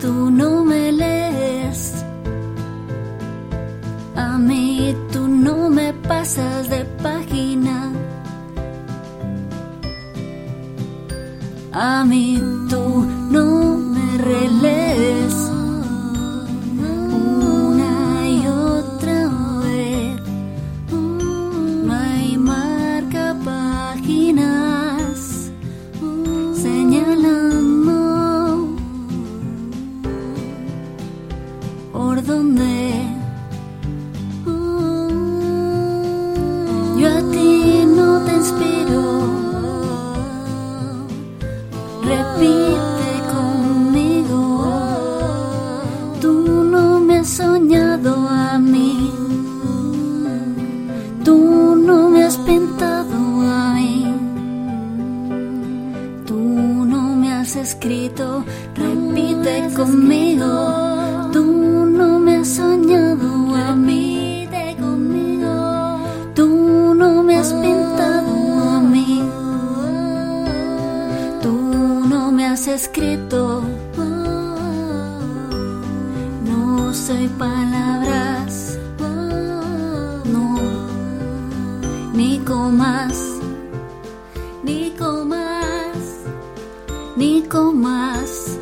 Tú no me lees. A mí tú no me pasas de página. A mí tú por donde yo a ti no te inspiro. Repite conmigo, tú no me has soñado a mí, tú no me has pintado a mí, tú no me has escrito, repite conmigo, soñado a mí, conmigo, tú no me has pintado a mí. Tú no me has escrito. No soy palabras. No. Ni comas. Ni comas. Ni comas.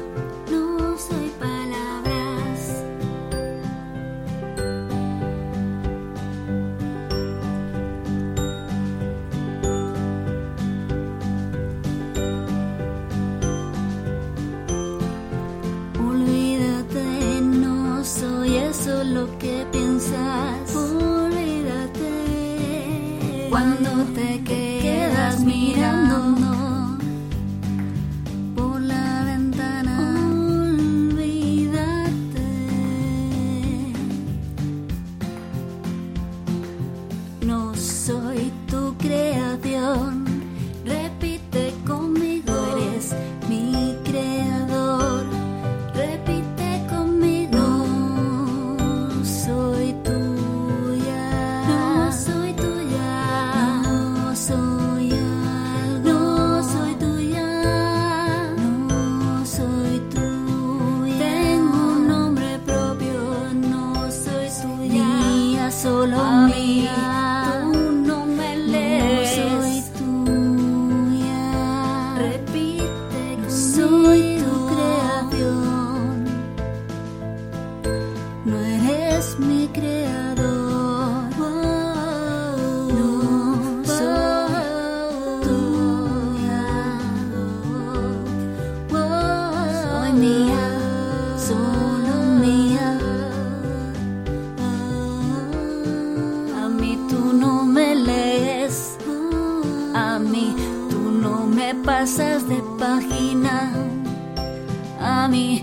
Lo que piensas. Olvídate. Cuando te quedas mirando pasas de página. A mí